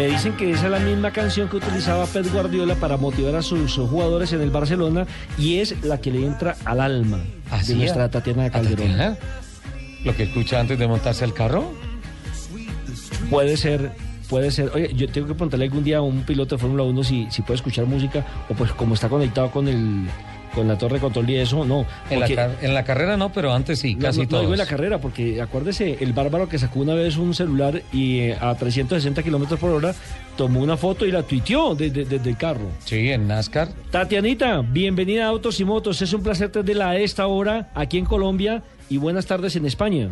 me dicen que esa es la misma canción que utilizaba Pep Guardiola para motivar a sus jugadores en el Barcelona y es la que le entra al alma ¿Así de nuestra es? Tatiana ¿A Calderón. Tatiana? ¿Lo que escucha antes de montarse al carro? Puede ser, puede ser. Oye, yo tengo que preguntarle algún día a un piloto de Fórmula 1 si, si puede escuchar música o pues como está conectado con el con la torre de control y eso, no. En la, porque- en la carrera no, pero antes sí, No, casi no, no todos. digo en la carrera, porque acuérdese, el bárbaro que sacó una vez un celular y eh, a 360 kilómetros por hora tomó una foto y la tuiteó desde, desde el carro. Sí, en NASCAR. Tatianita, bienvenida a Autos y Motos. Es un placer tenerla a esta hora aquí en Colombia y buenas tardes en España.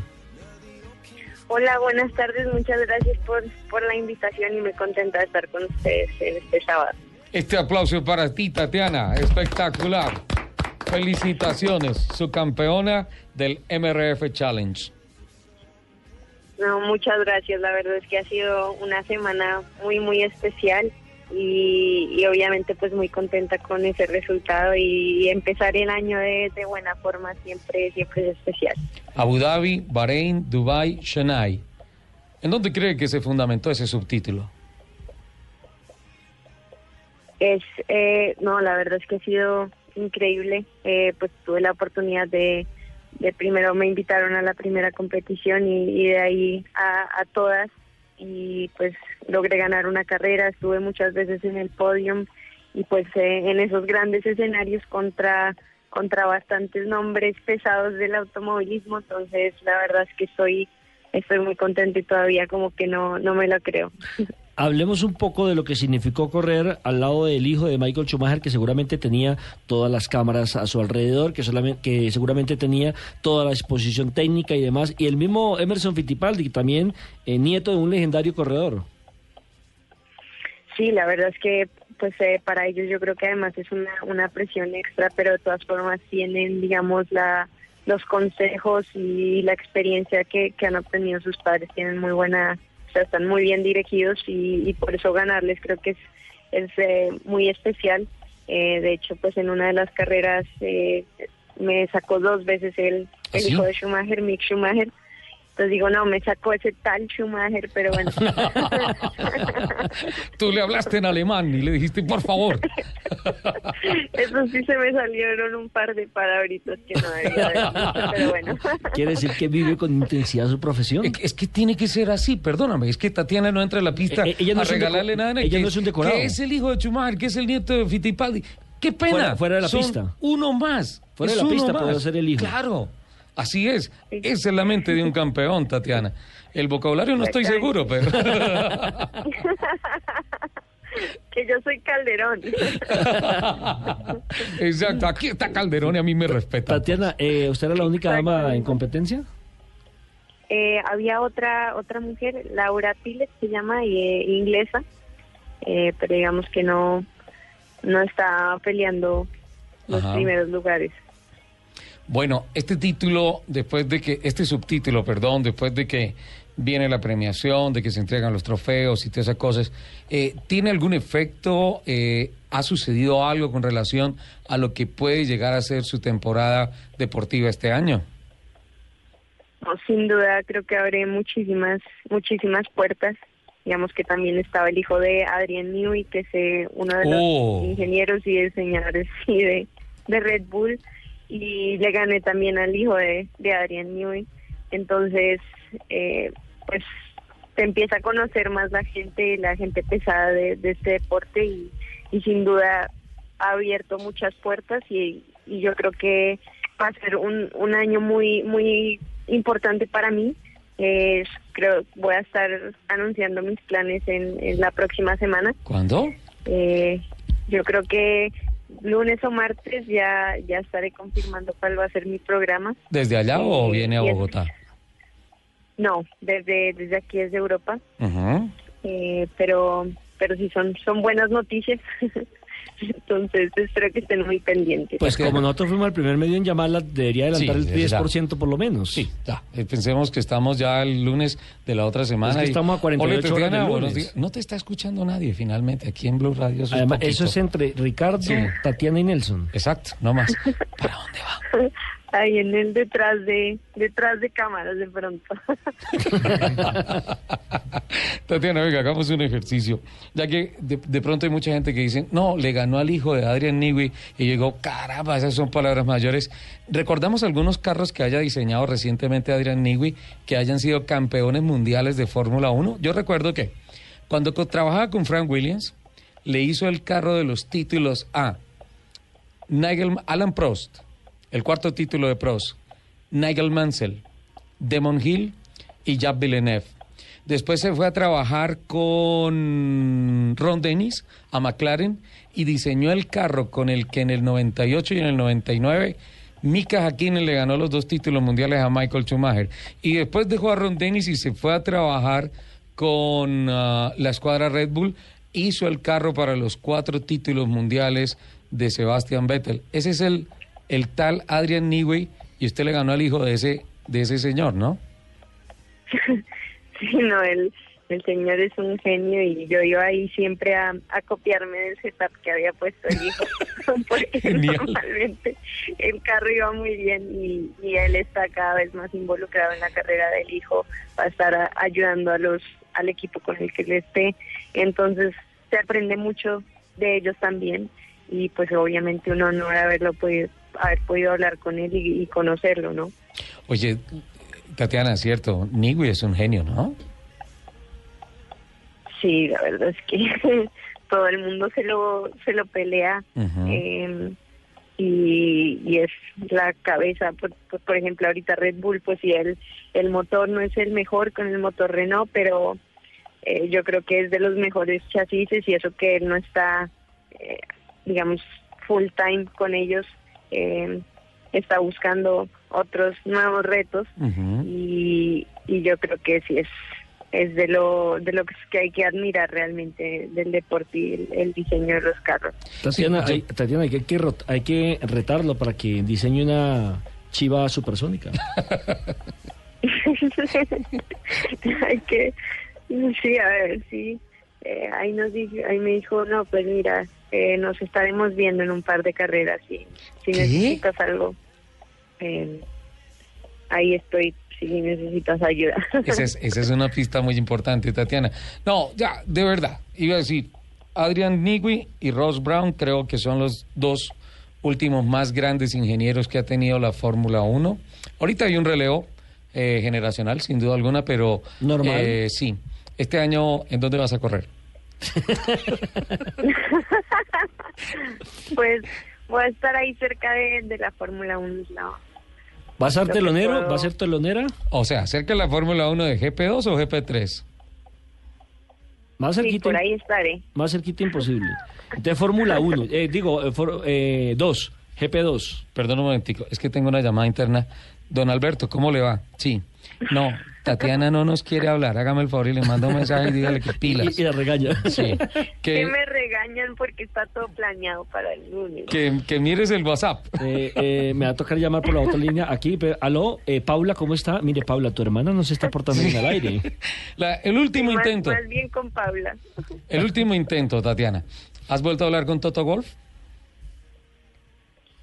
Hola, buenas tardes. Muchas gracias por, por la invitación y muy contenta de estar con ustedes en este sábado. Este aplauso para ti, Tatiana. Espectacular. Felicitaciones, su campeona del MRF Challenge. No, muchas gracias. La verdad es que ha sido una semana muy, muy especial y, y obviamente pues muy contenta con ese resultado y empezar el año de, de buena forma siempre, siempre es especial. Abu Dhabi, Bahrein, Dubai, Chennai. ¿En dónde cree que se fundamentó ese subtítulo? Es, eh, no, la verdad es que ha sido increíble. Eh, pues tuve la oportunidad de, de primero me invitaron a la primera competición y, de ahí a, a todas y pues logré ganar una carrera. Estuve muchas veces en el podium y pues eh, en esos grandes escenarios contra contra bastantes nombres pesados del automovilismo. Entonces la verdad es que estoy estoy muy contenta y todavía como que no no me lo creo. Hablemos un poco de lo que significó correr al lado del hijo de Michael Schumacher, que seguramente tenía todas las cámaras a su alrededor, que, solamente, que seguramente tenía toda la exposición técnica y demás, y el mismo Emerson Fittipaldi, también eh, nieto de un legendario corredor. Sí, la verdad es que pues eh, para ellos yo creo que además es una, una presión extra, pero de todas formas tienen, digamos, la los consejos y la experiencia que, que han obtenido sus padres, tienen muy buena, sea, están muy bien dirigidos y, y por eso ganarles creo que es, es eh, muy especial. Eh, de hecho, pues en una de las carreras eh, me sacó dos veces el, ¿Ah, el sí? hijo de Schumacher, Mick Schumacher. Entonces digo, no, me sacó ese tal Schumacher, pero bueno. Tú le hablaste en alemán y le dijiste, por favor. Eso sí se me salieron un par de palabritas que no debía haber dicho, pero bueno. Quiere decir que vive con intensidad su profesión. Es que- es que tiene que ser así, perdóname. Es que Tatiana no entra en la pista Eh, eh, ella no a regalarle nada. ella que, no es un decorado. Que es el hijo de Schumacher, que es el nieto de Fittipaldi. ¡Qué pena! Fuera- fuera de la Son pista. Uno más. Fuera de Es la uno pista puede ser el hijo. Claro. Así es. Esa es la mente de un campeón, Tatiana. El vocabulario no estoy seguro, pero... que yo soy Calderón. Exacto. Aquí está Calderón y a mí me respeta. Tatiana, eh, ¿usted era la única dama en competencia? Eh, había otra otra mujer, Laura Pilet se llama, y, eh, inglesa, eh, pero digamos que no no está peleando los Ajá. primeros lugares. Bueno, este título, después de que, este subtítulo, perdón, después de que viene la premiación, de que se entregan los trofeos y todas esas cosas, eh, ¿tiene algún efecto? Eh, ¿Ha sucedido algo con relación a lo que puede llegar a ser su temporada deportiva este año? No, sin duda creo que abre muchísimas muchísimas puertas. Digamos que también estaba el hijo de Adrian Newey, que es eh, uno de los Oh. ingenieros y diseñadores sí, de, de Red Bull, y le gané también al hijo de, de Adrian Newey. Entonces, eh, pues se empieza a conocer más la gente, la gente pesada de, de este deporte y, y sin duda ha abierto muchas puertas y, y yo creo que va a ser un, un año muy muy importante para mí. Eh, creo voy a estar anunciando mis planes en, en la próxima semana. ¿Cuándo? Eh, yo creo que lunes o martes ya ya estaré confirmando cuál va a ser mi programa. ¿Desde allá o Eh, viene a Bogotá? No, desde desde aquí desde Europa, eh, pero pero sí son son buenas noticias. Entonces espero que estén muy pendientes. Pues como nosotros fuimos el primer medio en llamarla, debería adelantar Sí, el ya. 10% por lo menos. Sí, ya. Eh, Pensemos que estamos ya el lunes de la otra semana. Es que y- estamos a 48 Hola, horas lunes. No te está escuchando nadie finalmente aquí en Blue Radio. Eso es Además, eso es entre Ricardo, Sí. Tatiana y Nelson. Exacto, no más. ¿Para dónde va? ahí en el detrás de detrás de cámaras de pronto. Tatiana, venga, hagamos un ejercicio. Ya que de, de, pronto hay mucha gente que dice, no, le ganó al hijo de Adrian Newey y llegó, caramba, esas son palabras mayores. ¿Recordamos algunos carros que haya diseñado recientemente Adrian Newey que hayan sido campeones mundiales de Fórmula 1? Yo recuerdo que cuando trabajaba con Frank Williams, le hizo el carro de los títulos a Nigel Alan Prost, el cuarto título de Prost, Nigel Mansell, Demon Hill y Jacques Villeneuve. Después se fue a trabajar con Ron Dennis a McLaren y diseñó el carro con el que en el 98 y en el 99 Mika Hakkinen le ganó los dos títulos mundiales a Michael Schumacher. Y después dejó a Ron Dennis y se fue a trabajar con uh, la escuadra Red Bull. Hizo el carro para los cuatro títulos mundiales de Sebastian Vettel. Ese es el, el tal Adrian Newey y usted le ganó al hijo de ese, de ese señor, ¿no? sí, no, el, el señor es un genio y yo iba ahí siempre a, a copiarme del setup que había puesto el hijo, porque normalmente el carro iba muy bien y, y, él está cada vez más involucrado en la carrera del hijo, va a estar ayudando a los al equipo con el que él esté, entonces se aprende mucho de ellos también y pues obviamente un honor haberlo podido haber podido hablar con él y, y conocerlo, ¿no? Oye, Tatiana, cierto, Nigui es un genio, ¿no? Sí, la verdad es que todo el mundo se lo se lo pelea uh -huh. eh, y, y, es la cabeza. Por, por, ejemplo, ahorita Red Bull, pues sí, el, el motor no es el mejor con el motor Renault, pero eh, yo creo que es de los mejores chasis y eso que él no está, eh, digamos, full time con ellos. Eh, está buscando otros nuevos retos uh -huh. y, y yo creo que sí es es de lo de lo que hay que admirar realmente del deporte y el, el diseño de los carros. Tatiana, hay, Tatiana hay, que, hay que retarlo para que diseñe una chiva supersónica. hay que, sí, a ver, sí. Eh, ahí nos dijo, ahí me dijo, no, pues mira, eh, nos estaremos viendo en un par de carreras y si necesitas algo, eh, ahí estoy si necesitas ayuda. Esa es, esa es una pista muy importante, Tatiana. No, ya, de verdad, iba a decir, Adrian Nigui y Ross Brown creo que son los dos últimos más grandes ingenieros que ha tenido la Fórmula 1. Ahorita hay un relevo eh, generacional, sin duda alguna, pero... Normal. Eh, sí. Este año, ¿en dónde vas a correr? pues voy a estar ahí cerca de, de la Fórmula 1. No. ¿Va a ser telonero? Puedo... ¿Va a ser telonera? O sea, cerca de la Fórmula 1 de GP2 o GP3. Más cerquita. Sí, por ahí estaré. Más cerquita imposible. De Fórmula 1, eh, digo, eh, for, eh, 2, GP2. Perdón un momentico, es que tengo una llamada interna. Don Alberto, ¿cómo le va? Sí. No, Tatiana no nos quiere hablar. Hágame el favor y le manda un mensaje y dígale que pilas. Y, y la regaña. Sí. Que, que, me regañan porque está todo planeado para el lunes. Que, que mires el WhatsApp. Eh, eh, me va a tocar llamar por la otra línea aquí. Pero, aló, eh, Paula, ¿cómo está? Mire, Paula, tu hermana no se está portando bien al aire. La, el último sí, más, intento. Más bien con Paula. El último intento, Tatiana. ¿Has vuelto a hablar con Toto Golf?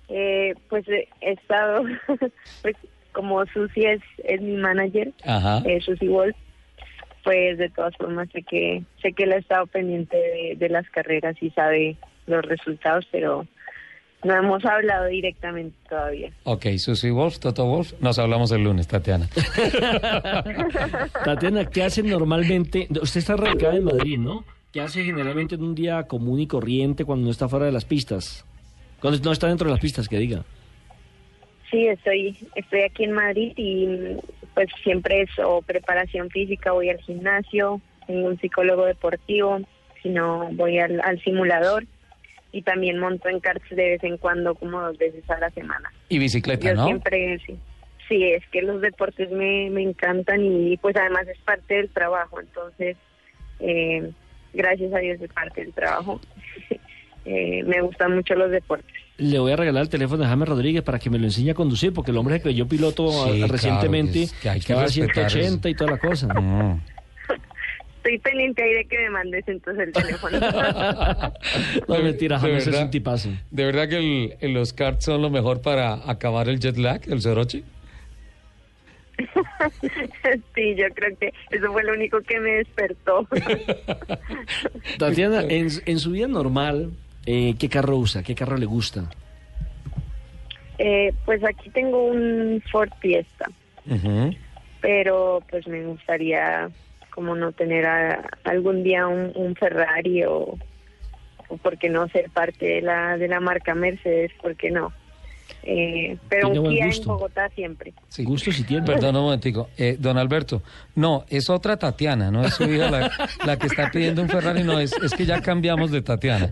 Eh, pues he estado, pues como Susi es, es mi manager, eh, Susi Wolf, pues de todas formas sé que sé que él ha estado pendiente de, de, las carreras y sabe los resultados, pero no hemos hablado directamente todavía. Ok, Susi Wolf, Toto Wolf, nos hablamos el lunes, Tatiana. Tatiana, ¿qué hace normalmente? Usted está radicada en Madrid, ¿no? ¿Qué hace generalmente en un día común y corriente cuando no está fuera de las pistas? Cuando no está dentro de las pistas, que diga. Sí, estoy, estoy aquí en Madrid y pues siempre es o preparación física, voy al gimnasio, tengo un psicólogo deportivo, si no voy al, al simulador y también monto en karts de vez en cuando, como dos veces a la semana. Y bicicleta, Yo ¿no? siempre, sí. Sí, es que los deportes me, me encantan y pues además es parte del trabajo, entonces, eh, gracias a Dios es parte del trabajo. eh, me gustan mucho los deportes. Le voy a regalar el teléfono de James Rodríguez para que me lo enseñe a conducir, porque el hombre que yo piloto sí, recientemente claro, que, que hay que estaba a 180 es... y toda la cosa. Mm. estoy pendiente ahí de que me mandes entonces el teléfono. no, mentira, De James es verdad. un tipazo. ¿De verdad que el- el- los karts son lo mejor para acabar el jet lag, el Soroche? sí, yo creo que eso fue lo único que me despertó. Tatiana, en, en su vida normal, eh, ¿qué carro usa? ¿Qué carro le gusta? Eh, pues aquí tengo un Ford Fiesta, pero pues me gustaría como no tener a- algún día un, un Ferrari o, o por qué no ser parte de la de la marca Mercedes, por qué no. Eh, pero un buen Kia en. Bogotá siempre. Sí. Gusto si tiene. Perdón un momentico. Eh, don Alberto, no, es otra Tatiana, no es su hija la, la que está pidiendo un Ferrari, no, es, es que ya cambiamos de Tatiana.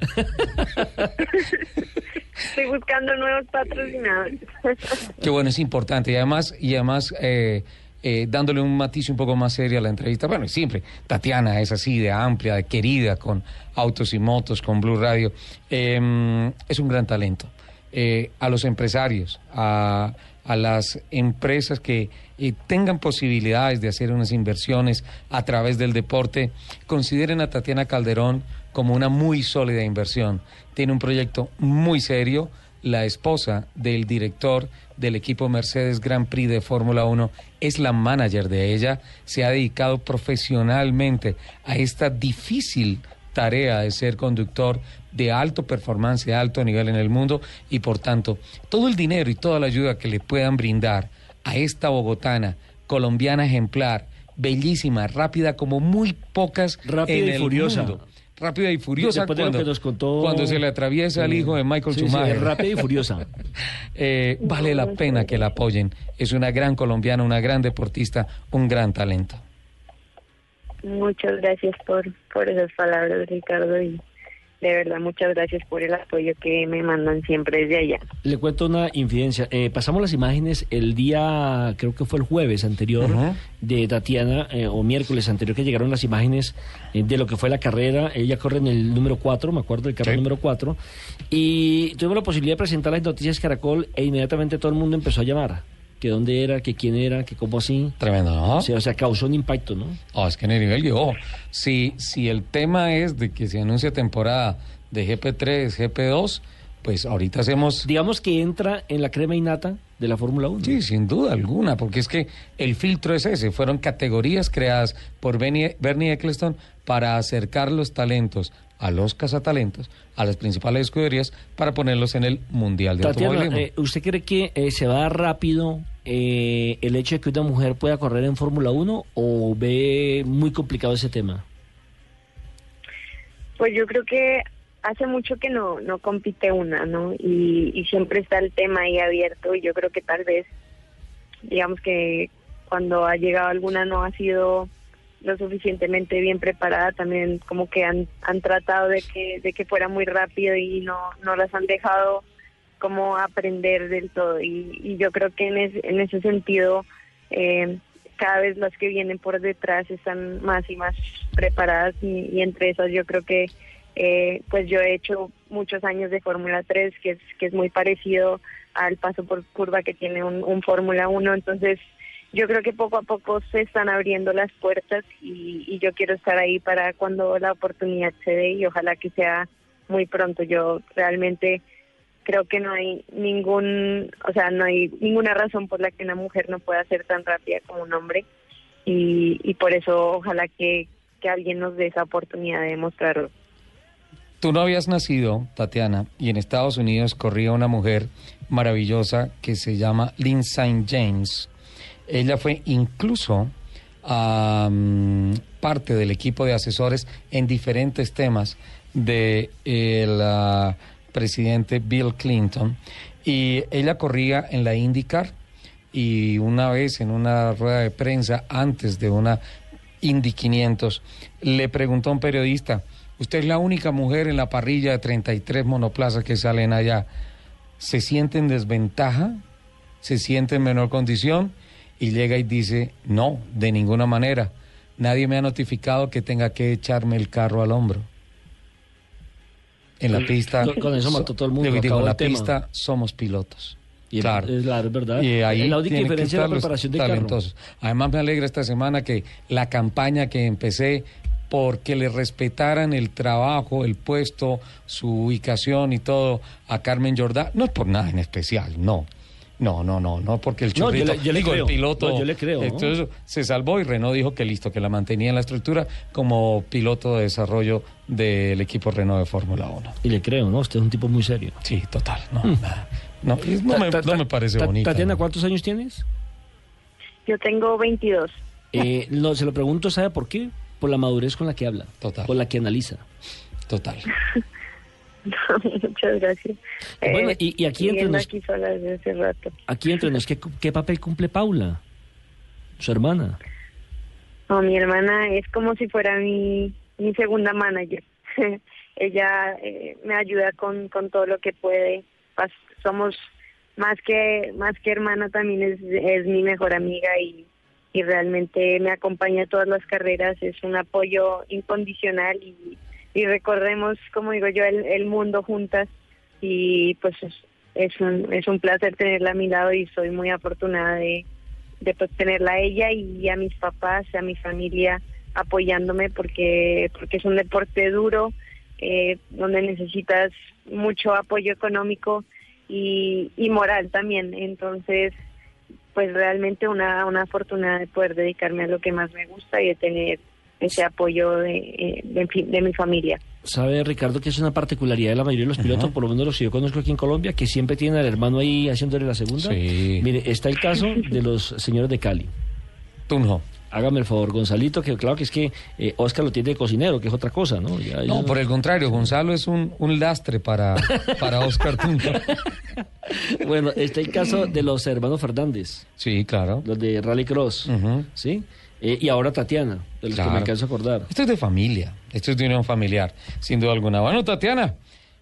Estoy buscando nuevos patrocinadores. Que bueno, es importante y además, y además eh, eh, dándole un matiz un poco más serio a la entrevista. Bueno, y siempre, Tatiana es así de amplia, de querida, con autos y motos, con Blue Radio. Eh, es un gran talento. Eh, a los empresarios, a, las empresas que eh, tengan posibilidades de hacer unas inversiones a través del deporte, consideren a Tatiana Calderón como una muy sólida inversión. Tiene un proyecto muy serio la esposa del director del equipo Mercedes Grand Prix de Fórmula 1, es la manager de ella, se ha dedicado profesionalmente a esta difícil tarea de ser conductor de alto performance, de alto nivel en el mundo y por tanto todo el dinero y toda la ayuda que le puedan brindar a esta bogotana, colombiana ejemplar, bellísima, rápida como muy pocas Rápida en y el furiosa. mundo. Rápida y furiosa Después de lo cuando, que nos contó- cuando se le atraviesa al hijo de Michael Sí, Schumacher. rápida y furiosa. Eh, vale la pena que la apoyen. Es una gran colombiana, una gran deportista, un gran talento. Muchas gracias por, por esas palabras, Ricardo, y de verdad muchas gracias por el apoyo que me mandan siempre desde allá. Le cuento una infidencia. Eh, pasamos las imágenes el día, creo que fue el jueves anterior, de Tatiana, eh, o miércoles anterior, que llegaron las imágenes eh, de lo que fue la carrera. Ella corre en el número 4, me acuerdo del carro Sí. número 4. Y tuvimos la posibilidad de presentar las noticias Caracol e inmediatamente todo el mundo empezó a llamar. Que dónde era, que quién era, que cómo así. Tremendo, ¿no? O sea, o sea, causó un impacto, ¿no? Oh, es que en el nivel llegó. Si, si el tema es de que se anuncia temporada de GP3, GP2, pues ahorita hacemos... Digamos que entra en la crema innata de la Fórmula 1. Sí, sin duda alguna, porque es que el filtro es ese. Fueron categorías creadas por Bernie, Bernie Eccleston para acercar los talentos a los cazatalentos, a las principales escuderías, para ponerlos en el Mundial de Tatiana, Automovilismo. eh, ¿usted cree que eh, se va rápido eh, el hecho de que una mujer pueda correr en Fórmula 1 o ve muy complicado ese tema? Pues yo creo que hace mucho que no no compite una, ¿no? Y, siempre está el tema ahí abierto y yo creo que tal vez, digamos que cuando ha llegado alguna no ha sido lo suficientemente bien preparada, también como que han, han tratado de que, de que fuera muy rápido y no, no las han dejado como aprender del todo. Y, y yo creo que en, ese en ese sentido, eh, cada vez las que vienen por detrás están más y más preparadas y, y entre esas yo creo que eh, pues yo he hecho muchos años de Fórmula 3 que es que es muy parecido al paso por curva que tiene un, un Fórmula 1 entonces yo creo que poco a poco se están abriendo las puertas y, y yo quiero estar ahí para cuando la oportunidad se dé y ojalá que sea muy pronto yo realmente creo que no hay ningún, o sea, no hay ninguna razón por la que una mujer no pueda ser tan rápida como un hombre y, y por eso ojalá que, que alguien nos dé esa oportunidad de demostrarlo. Tú no habías nacido, Tatiana, y en Estados Unidos corría una mujer maravillosa que se llama Lindsay James. Ella fue incluso am, parte del equipo de asesores en diferentes temas del presidente Bill Clinton. Y ella corría en la IndyCar y una vez en una rueda de prensa antes de una Indy 500 le preguntó a un periodista, usted es la única mujer en la parrilla de 33 monoplazas que salen allá, ¿se siente en desventaja? ¿Se siente en menor condición? Y llega y dice, no, de ninguna manera. Nadie me ha notificado que tenga que echarme el carro al hombro. En la pista... Con- eso mató todo el mundo, Digo, en la tema. pista somos pilotos. Y claro. es, es verdad. Y ahí la única diferencia es la preparación carro. talentosos. Además me alegra esta semana que la campaña que empecé porque le respetaran el trabajo, el puesto, su ubicación y todo a Carmen Jordá. No es por nada en especial, no. No, no, no, no, porque el No, yo churrito, le- yo le digo, creo. el piloto, No, yo le creo, ¿no? entonces se salvó y Renault dijo que listo, que la mantenía en la estructura como piloto de desarrollo del equipo Renault de Fórmula 1. Y le creo, ¿no? Usted es un tipo muy serio. Sí, total, no, nada. No, no, me, no parece bonito. Tatiana, ¿no? ¿cuántos años tienes? Yo tengo 22. Eh, no, se lo pregunto, ¿sabe por qué? Por la madurez con la que habla, Total. por la que analiza. Total. Muchas gracias. Bueno, Eh, y- y aquí entre nos- aquí hace rato. Aquí entre nos, ¿qué, qué papel cumple Paula? Su hermana. No, mi hermana es como si fuera mi, mi segunda manager. Ella eh, me ayuda con, con todo lo que puede. Pas- Somos más que más que hermana, también es, es mi mejor amiga y, y realmente me acompaña a todas las carreras. Es un apoyo incondicional y, y recorremos, como digo yo, el, el mundo juntas y pues es, es un, es un placer tenerla a mi lado y soy muy afortunada de, de pues, tenerla a ella y a mis papás, a mi familia apoyándome porque porque es un deporte duro eh, donde necesitas mucho apoyo económico y, y moral también. Entonces pues realmente una una fortuna de poder dedicarme a lo que más me gusta y de tener ese apoyo de, eh, de, mi familia ¿Sabe, Ricardo, que es una particularidad de la mayoría de los pilotos, por lo menos los que yo conozco aquí en Colombia, que siempre tienen al hermano ahí haciéndole la segunda? Sí. Mire, está el caso de los señores de Cali. Tunjo. Hágame el favor, Gonzalito, que claro que es que eh, Oscar lo tiene de cocinero, que es otra cosa, ¿no? Ya- No, ya- por el contrario, Gonzalo es un, un lastre para, para Oscar Tunjo. Bueno, está el caso de los hermanos Fernández, Sí, claro. los de Rally Cross. ¿sí? Eh, y ahora Tatiana, de los que me alcanzo a acordar. Esto es de familia, esto es de unión familiar, sin duda alguna. Bueno, Tatiana,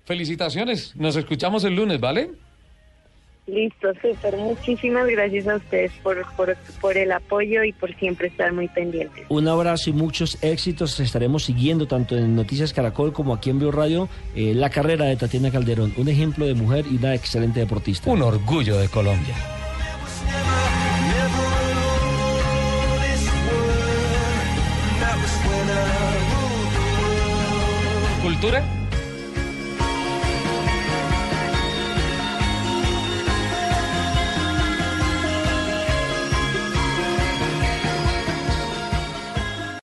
felicitaciones. Nos escuchamos el lunes, ¿vale? listo súper muchísimas gracias a ustedes por, por por el apoyo y por siempre estar muy pendientes Un abrazo y muchos éxitos. Estaremos siguiendo tanto en Noticias Caracol como aquí en Blue Radio eh, la carrera de Tatiana Calderón. Un ejemplo de mujer y una excelente deportista. Un orgullo de Colombia. दूर है